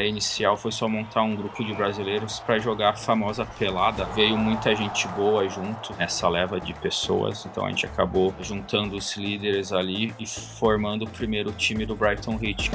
ideia inicial foi só montar um grupo de brasileiros para jogar a famosa pelada. Veio muita gente boa junto nessa leva de pessoas, então a gente acabou juntando os líderes ali e formando o primeiro time do Brighton Heat.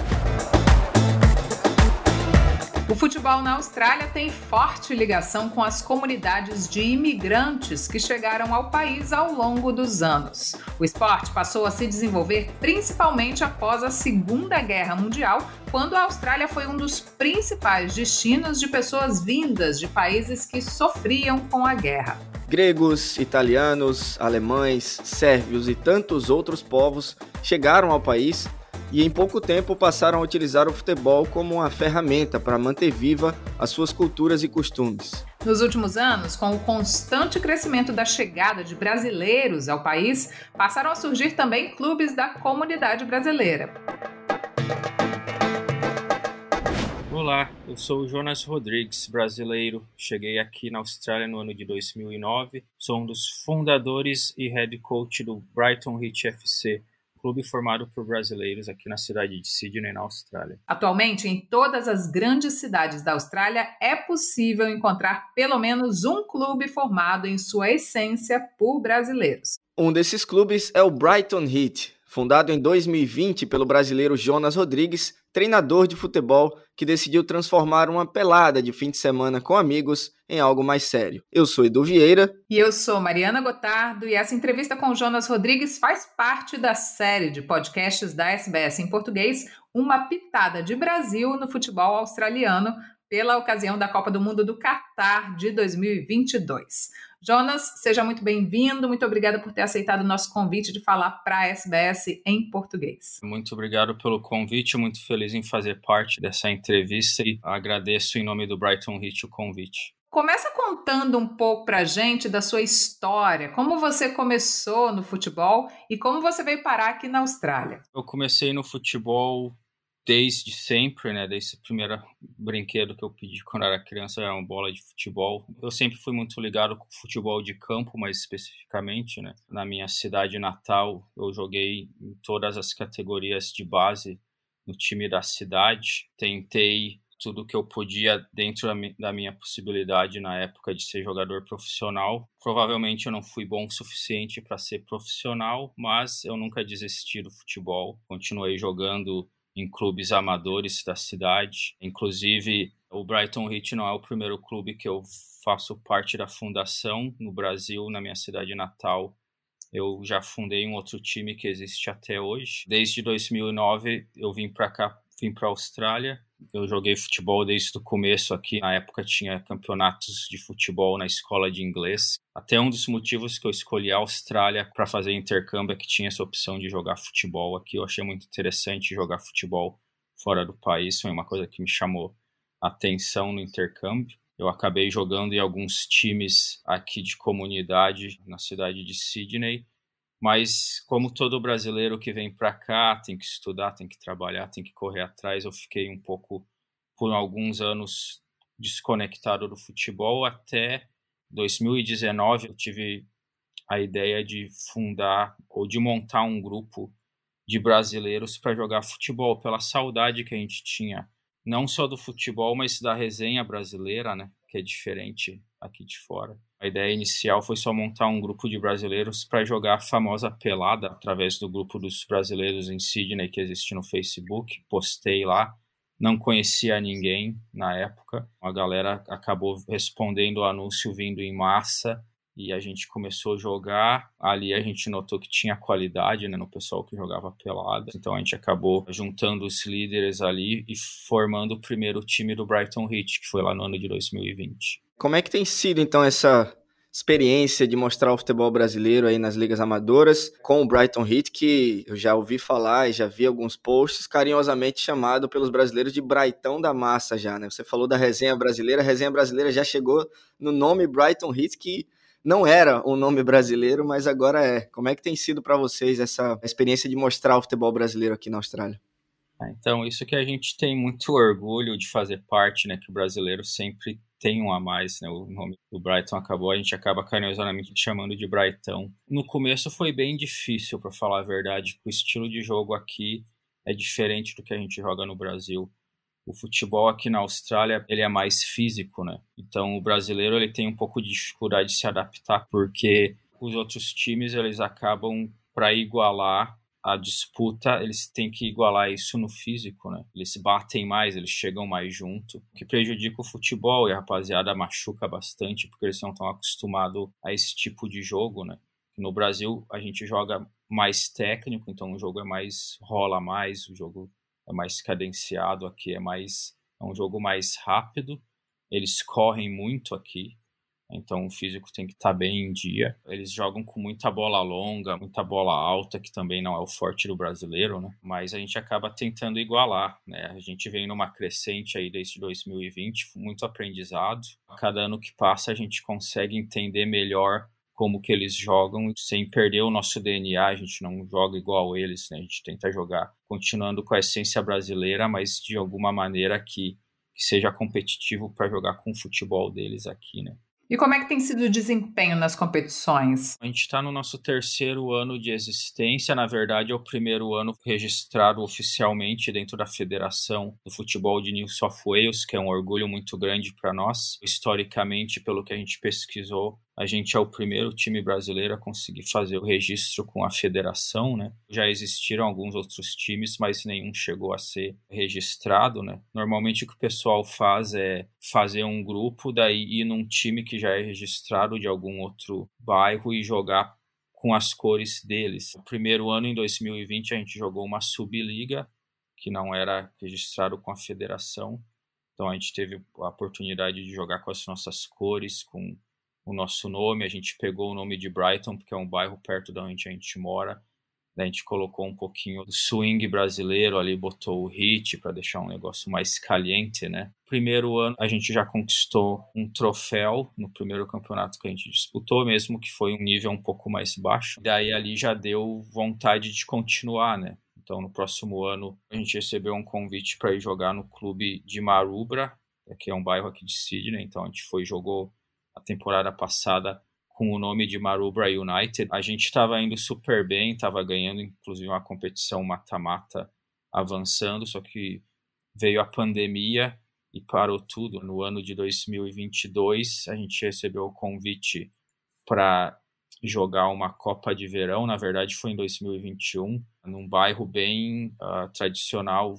O futebol na Austrália tem forte ligação com as comunidades de imigrantes que chegaram ao país ao longo dos anos. O esporte passou a se desenvolver principalmente após a Segunda Guerra Mundial, quando a Austrália foi um dos principais destinos de pessoas vindas de países que sofriam com a guerra. Gregos, italianos, alemães, sérvios e tantos outros povos chegaram ao país e em pouco tempo passaram a utilizar o futebol como uma ferramenta para manter viva as suas culturas e costumes. Nos últimos anos, com o constante crescimento da chegada de brasileiros ao país, passaram a surgir também clubes da comunidade brasileira. Olá, eu sou o Jonas Rodrigues, brasileiro. Cheguei aqui na Austrália no ano de 2009. Sou um dos fundadores e head coach do Brighton Heat FC, clube formado por brasileiros aqui na cidade de Sydney, na Austrália. Atualmente, em todas as grandes cidades da Austrália, é possível encontrar pelo menos um clube formado em sua essência por brasileiros. Um desses clubes é o Brighton Heat, fundado em 2020 pelo brasileiro Jonas Rodrigues, treinador de futebol que decidiu transformar uma pelada de fim de semana com amigos em algo mais sério. Eu sou Edu Vieira. E eu sou Mariana Gotardo, e essa entrevista com Jonas Rodrigues faz parte da série de podcasts da SBS em português, Uma Pitada de Brasil no Futebol Australiano, pela ocasião da Copa do Mundo do Catar de 2022. Jonas, seja muito bem-vindo. Muito obrigada por ter aceitado o nosso convite de falar para a SBS em português. Muito obrigado pelo convite. Muito feliz em fazer parte dessa entrevista e agradeço em nome do Brighton Heat o convite. Começa contando um pouco para a gente da sua história, como você começou no futebol e como você veio parar aqui na Austrália. Eu comecei no futebol desde sempre, né? Desde o primeiro brinquedo que eu pedi quando era criança era uma bola de futebol. Eu sempre fui muito ligado com futebol de campo, mais especificamente, né? Na minha cidade natal, eu joguei em todas as categorias de base no time da cidade. Tentei tudo que eu podia dentro da minha possibilidade na época de ser jogador profissional. Provavelmente eu não fui bom o suficiente para ser profissional, mas eu nunca desisti do futebol. Continuei jogando em clubes amadores da cidade. Inclusive, o Brighton Heat não é o primeiro clube que eu faço parte da fundação no Brasil, na minha cidade natal. Eu já fundei um outro time que existe até hoje. Desde 2009 eu vim para cá, vim para a Austrália eu joguei futebol desde o começo aqui. Na época tinha campeonatos de futebol na escola de inglês. Até um dos motivos que eu escolhi a Austrália para fazer intercâmbio é que tinha essa opção de jogar futebol aqui. Eu achei muito interessante jogar futebol fora do país. Foi uma coisa que me chamou atenção no intercâmbio. Eu acabei jogando em alguns times aqui de comunidade na cidade de Sydney mas como todo brasileiro que vem para cá, tem que estudar, tem que trabalhar, tem que correr atrás, eu fiquei um pouco por alguns anos desconectado do futebol. Até 2019 eu tive a ideia de fundar ou de montar um grupo de brasileiros para jogar futebol pela saudade que a gente tinha não só do futebol, mas da resenha brasileira, né, que é diferente aqui de fora. A ideia inicial foi só montar um grupo de brasileiros para jogar a famosa pelada através do grupo dos brasileiros em Sydney que existe no Facebook. Postei lá, não conhecia ninguém na época. A galera acabou respondendo o anúncio vindo em massa e a gente começou a jogar. Ali a gente notou que tinha qualidade né, no pessoal que jogava pelada. Então a gente acabou juntando os líderes ali e formando o primeiro time do Brighton Heat, que foi lá no ano de 2020. Como é que tem sido então essa experiência de mostrar o futebol brasileiro aí nas ligas amadoras com o Brighton Heat, que eu já ouvi falar e já vi alguns posts carinhosamente chamado pelos brasileiros de Brighton da Massa já, né? Você falou da resenha brasileira, a resenha brasileira já chegou no nome Brighton Heat que não era um nome brasileiro, mas agora é. Como é que tem sido para vocês essa experiência de mostrar o futebol brasileiro aqui na Austrália? Ah, então, isso que a gente tem muito orgulho de fazer parte, né? Que o brasileiro sempre tem um a mais, né? O nome do Brighton acabou, a gente acaba carinhosamente chamando de Brighton. No começo foi bem difícil, para falar a verdade, o estilo de jogo aqui é diferente do que a gente joga no Brasil. O futebol aqui na Austrália ele é mais físico, né? Então o brasileiro ele tem um pouco de dificuldade de se adaptar porque os outros times eles acabam para igualar a disputa, eles têm que igualar isso no físico, né? Eles batem mais, eles chegam mais junto, o que prejudica o futebol e a rapaziada machuca bastante porque eles não estão acostumados a esse tipo de jogo, né? No Brasil a gente joga mais técnico, então o jogo é mais rola mais, o jogo é mais cadenciado aqui, é mais é um jogo mais rápido. Eles correm muito aqui, então o físico tem que estar tá bem em dia. Eles jogam com muita bola longa, muita bola alta, que também não é o forte do brasileiro, né? Mas a gente acaba tentando igualar, né? A gente vem numa crescente aí desde 2020, muito aprendizado. Cada ano que passa a gente consegue entender melhor como que eles jogam sem perder o nosso DNA, a gente não joga igual eles, né? A gente tenta jogar continuando com a essência brasileira, mas de alguma maneira que, que seja competitivo para jogar com o futebol deles aqui, né? E como é que tem sido o desempenho nas competições? A gente está no nosso terceiro ano de existência. Na verdade, é o primeiro ano registrado oficialmente dentro da Federação do Futebol de New South Wales, que é um orgulho muito grande para nós. Historicamente, pelo que a gente pesquisou, a gente é o primeiro time brasileiro a conseguir fazer o registro com a federação, né? Já existiram alguns outros times, mas nenhum chegou a ser registrado, né? Normalmente o que o pessoal faz é fazer um grupo, daí ir num time que já é registrado de algum outro bairro e jogar com as cores deles. No primeiro ano, em 2020, a gente jogou uma subliga, que não era registrado com a federação. Então a gente teve a oportunidade de jogar com as nossas cores, com o nosso nome, a gente pegou o nome de Brighton, porque é um bairro perto da onde a gente mora. a gente colocou um pouquinho do swing brasileiro ali, botou o hit para deixar um negócio mais caliente, né? Primeiro ano a gente já conquistou um troféu no primeiro campeonato que a gente disputou, mesmo que foi um nível um pouco mais baixo. Daí ali já deu vontade de continuar, né? Então no próximo ano a gente recebeu um convite para ir jogar no clube de Marubra, que é um bairro aqui de Sydney. Então a gente foi jogou a temporada passada com o nome de Marubra United. A gente estava indo super bem, estava ganhando inclusive uma competição mata-mata avançando, só que veio a pandemia e parou tudo. No ano de 2022, a gente recebeu o convite para jogar uma Copa de Verão, na verdade foi em 2021, num bairro bem uh, tradicional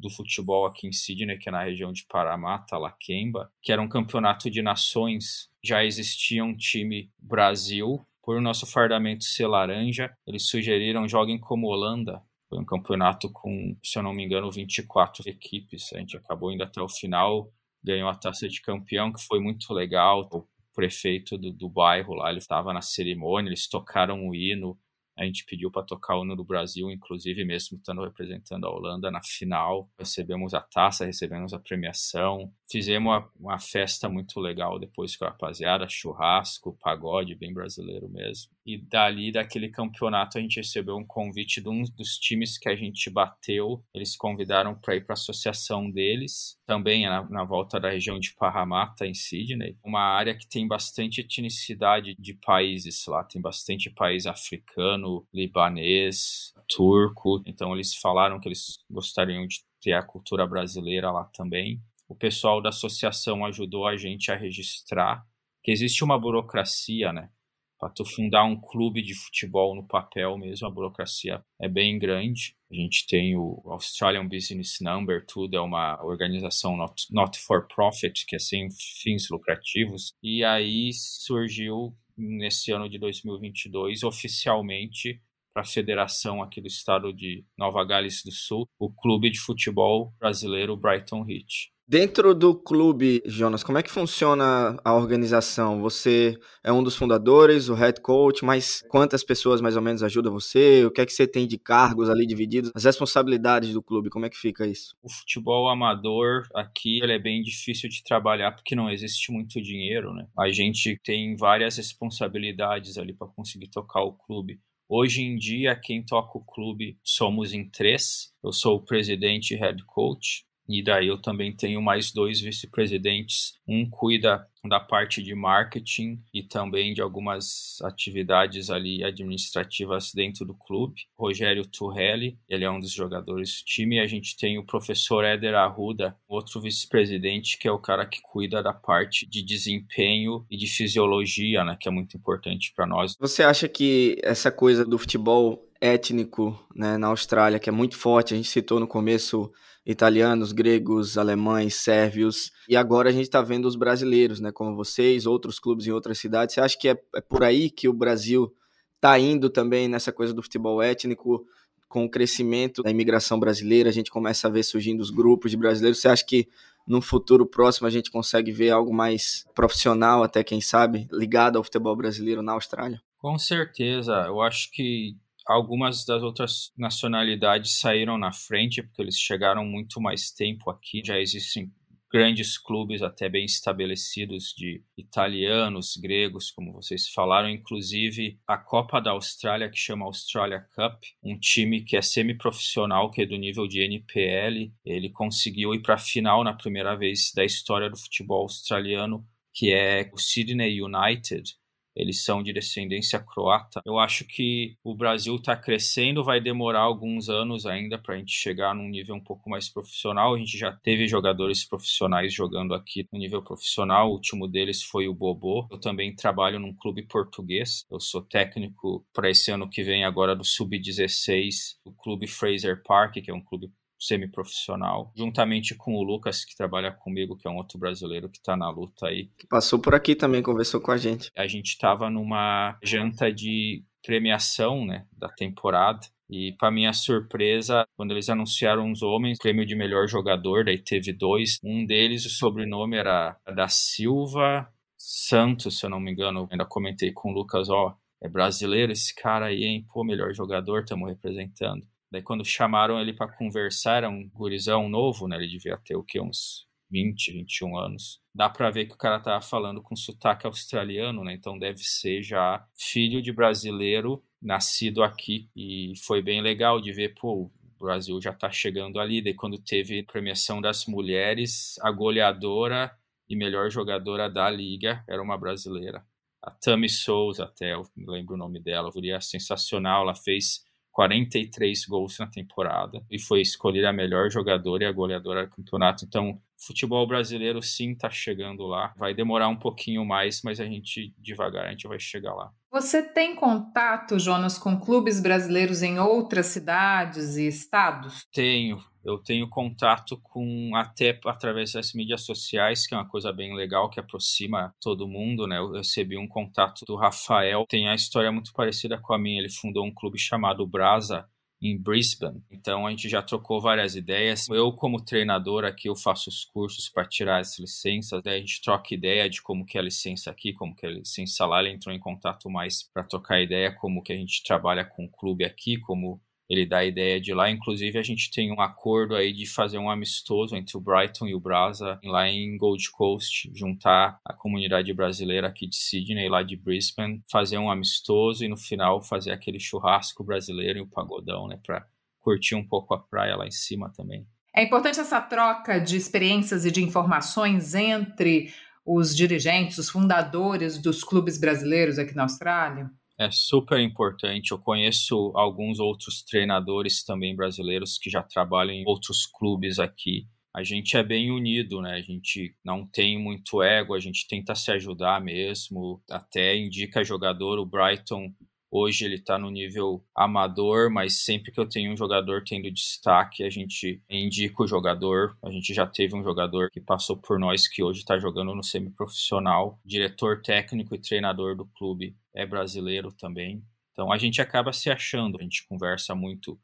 do futebol aqui em Sydney, que é na região de Parramatta, Lakemba, que era um campeonato de nações. Já existia um time Brasil, por nosso fardamento ser laranja, eles sugeriram joguem como Holanda. Foi um campeonato com, se eu não me engano, 24 equipes. A gente acabou indo até o final, ganhou a taça de campeão, que foi muito legal. O prefeito do, do bairro lá, ele estava na cerimônia, eles tocaram o hino, a gente pediu para tocar o hino do Brasil, inclusive mesmo estando representando a Holanda na final. Recebemos a taça, recebemos a premiação. Fizemos uma, uma festa muito legal depois com a rapaziada, churrasco, pagode, bem brasileiro mesmo. E dali, daquele campeonato, a gente recebeu um convite de um dos times que a gente bateu. Eles convidaram para ir para a associação deles, também na, na volta da região de Parramatta, em Sydney. Uma área que tem bastante etnicidade de países lá, tem bastante país africano, libanês, turco. Então eles falaram que eles gostariam de ter a cultura brasileira lá também. O pessoal da associação ajudou a gente a registrar que existe uma burocracia, né? Para tu fundar um clube de futebol no papel mesmo, a burocracia é bem grande. A gente tem o Australian Business Number, tudo é uma organização not, not for profit, que é sem fins lucrativos. E aí surgiu nesse ano de 2022 oficialmente para a federação aqui do estado de Nova Gales do Sul, o clube de futebol brasileiro Brighton Heat. Dentro do clube, Jonas, como é que funciona a organização? Você é um dos fundadores, o head coach, mas quantas pessoas mais ou menos ajudam você? O que é que você tem de cargos ali divididos? As responsabilidades do clube, como é que fica isso? O futebol amador aqui ele é bem difícil de trabalhar porque não existe muito dinheiro, né? A gente tem várias responsabilidades ali para conseguir tocar o clube. Hoje em dia, quem toca o clube somos em três. Eu sou o presidente e head coach E daí eu também tenho mais dois vice-presidentes. Um cuida da parte de marketing e também de algumas atividades ali administrativas dentro do clube. Rogério Turrelli, ele é um dos jogadores do time. E a gente tem o professor Éder Arruda, outro vice-presidente, que é o cara que cuida da parte de desempenho e de fisiologia, né, que é muito importante para nós. Você acha que essa coisa do futebol étnico né, na Austrália, que é muito forte, a gente citou no começo italianos, gregos, alemães, sérvios, e agora a gente está vendo os brasileiros, né, como vocês, outros clubes em outras cidades. Você acha que é, é por aí que o Brasil está indo também nessa coisa do futebol étnico? Com o crescimento da imigração brasileira, a gente começa a ver surgindo os grupos de brasileiros. Você acha que no futuro próximo a gente consegue ver algo mais profissional, até quem sabe, ligado ao futebol brasileiro na Austrália? Com certeza. Eu acho que algumas das outras nacionalidades saíram na frente porque eles chegaram muito mais tempo aqui. Já existem grandes clubes até bem estabelecidos de italianos, gregos, como vocês falaram, inclusive a Copa da Austrália que chama Australia Cup, um time que é semiprofissional, que é do nível de NPL, ele conseguiu ir para a final na primeira vez da história do futebol australiano, que é o Sydney United, eles são de descendência croata. Eu acho que o Brasil está crescendo, vai demorar alguns anos ainda para a gente chegar num nível um pouco mais profissional. A gente já teve jogadores profissionais jogando aqui no nível profissional, o último deles foi o Bobô. Eu também trabalho num clube português, eu sou técnico para esse ano que vem agora do Sub-16, o clube Fraser Park, que é um clube semiprofissional, juntamente com o Lucas, que trabalha comigo, que é um outro brasileiro que está na luta aí. Passou por aqui também, conversou com a gente. A gente estava numa janta de premiação, né, da temporada. E para minha surpresa, quando eles anunciaram os homens, prêmio de melhor jogador, daí teve dois. Um deles, o sobrenome era da Silva Santos, se eu não me engano. Eu ainda comentei com o Lucas, ó, é brasileiro esse cara aí, hein? Pô, melhor jogador, estamos representando. Daí quando chamaram ele para conversar, era um gurizão novo, né? Ele devia ter o quê? Uns 20, 21 anos. Dá para ver que o cara tava falando com sotaque australiano, né? Então deve ser já filho de brasileiro, nascido aqui. E foi bem legal de ver, pô, o Brasil já tá chegando ali. Daí quando teve premiação das mulheres, a goleadora e melhor jogadora da liga era uma brasileira. A Tami Souza, até eu lembro o nome dela, guria sensacional, ela fez 43 gols na temporada e foi escolhida a melhor jogadora e a goleadora do campeonato. Então, futebol brasileiro sim está chegando lá. Vai demorar um pouquinho mais, mas a gente devagar a gente vai chegar lá. Você tem contato, Jonas, com clubes brasileiros em outras cidades e estados? Tenho. Eu tenho contato com até através das mídias sociais, que é uma coisa bem legal que aproxima todo mundo, né? Eu recebi um contato do Rafael, tem a história muito parecida com a minha. Ele fundou um clube chamado Brasa em Brisbane. Então a gente já trocou várias ideias. Eu como treinador aqui eu faço os cursos para tirar as licenças. Daí a gente troca ideia de como que é a licença aqui, como que é a licença lá. Ele entrou em contato mais para trocar ideia como que a gente trabalha com o clube aqui, como ele dá a ideia de lá. Inclusive, a gente tem um acordo aí de fazer um amistoso entre o Brighton e o Brasa lá em Gold Coast, juntar a comunidade brasileira aqui de Sydney, lá de Brisbane, fazer um amistoso e no final fazer aquele churrasco brasileiro e o pagodão, né, para curtir um pouco a praia lá em cima também. É importante essa troca de experiências e de informações entre os dirigentes, os fundadores dos clubes brasileiros aqui na Austrália? É super importante. Eu conheço alguns outros treinadores também brasileiros que já trabalham em outros clubes aqui. A gente é bem unido, né? A gente não tem muito ego, a gente tenta se ajudar mesmo. Até indica jogador, o Brighton Hoje ele está no nível amador, mas sempre que eu tenho um jogador tendo destaque, a gente indica o jogador. A gente já teve um jogador que passou por nós que hoje está jogando no semiprofissional. Diretor técnico e treinador do clube é brasileiro também. Então a gente acaba se achando, a gente conversa muito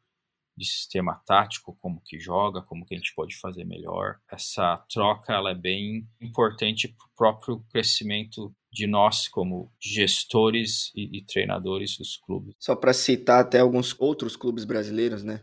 de sistema tático, como que joga, como que a gente pode fazer melhor. Essa troca ela é bem importante para o próprio crescimento de nós como gestores e, e treinadores dos clubes. Só para citar até alguns outros clubes brasileiros, né?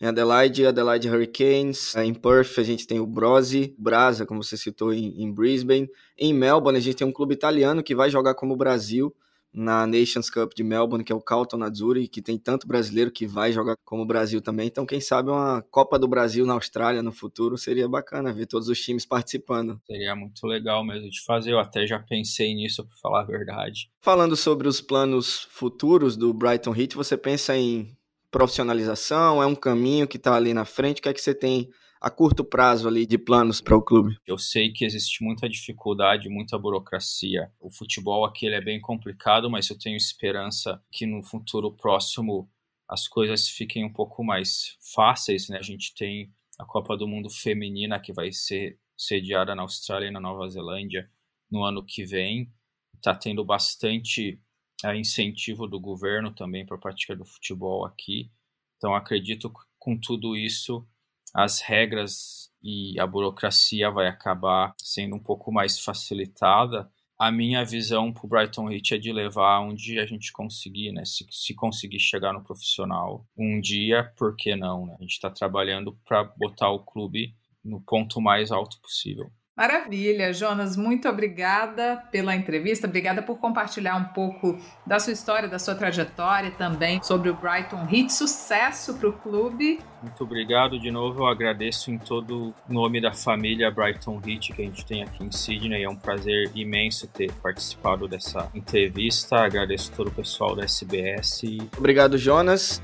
Em Adelaide, Adelaide Hurricanes. Em Perth, a gente tem o Brose, Brasa, como você citou, em, em Brisbane. Em Melbourne, a gente tem um clube italiano que vai jogar como o Brasil, na Nations Cup de Melbourne, que é o Carlton Azzurri, que tem tanto brasileiro que vai jogar como o Brasil também. Então, quem sabe uma Copa do Brasil na Austrália no futuro seria bacana ver todos os times participando. Seria muito legal mesmo de fazer. Eu até já pensei nisso, para falar a verdade. Falando sobre os planos futuros do Brighton Heat, você pensa em profissionalização? É um caminho que está ali na frente? O que é que você tem a curto prazo ali de planos para o clube? Eu sei que existe muita dificuldade, muita burocracia. O futebol aqui é bem complicado, mas eu tenho esperança que no futuro próximo as coisas fiquem um pouco mais fáceis, né? A gente tem a Copa do Mundo feminina que vai ser sediada na Austrália e na Nova Zelândia no ano que vem. Está tendo bastante é, incentivo do governo também para a prática do futebol aqui. Então acredito que com tudo isso as regras e a burocracia vai acabar sendo um pouco mais facilitada. A minha visão para o Brighton Heat é de levar onde a gente conseguir, né? Se, se conseguir chegar no profissional um dia, por que não? Né? A gente está trabalhando para botar o clube no ponto mais alto possível. Maravilha, Jonas, muito obrigada pela entrevista, obrigada por compartilhar um pouco da sua história, da sua trajetória também sobre o Brighton Heat. Sucesso para o clube. Muito obrigado de novo, eu agradeço em todo o nome da família Brighton Heat que a gente tem aqui em Sydney. É um prazer imenso ter participado dessa entrevista. Agradeço todo o pessoal da SBS. Obrigado, Jonas.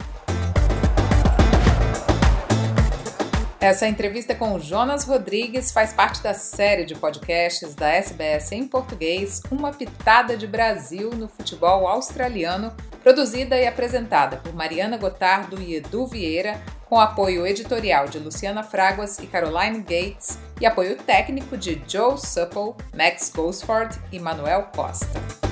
Essa entrevista com o Jonas Rodrigues faz parte da série de podcasts da SBS em português, Uma Pitada de Brasil no Futebol Australiano, produzida e apresentada por Mariana Gotardo e Edu Vieira, com apoio editorial de Luciana Fraguas e Caroline Gates e apoio técnico de Joe Supple, Max Gosford e Manuel Costa.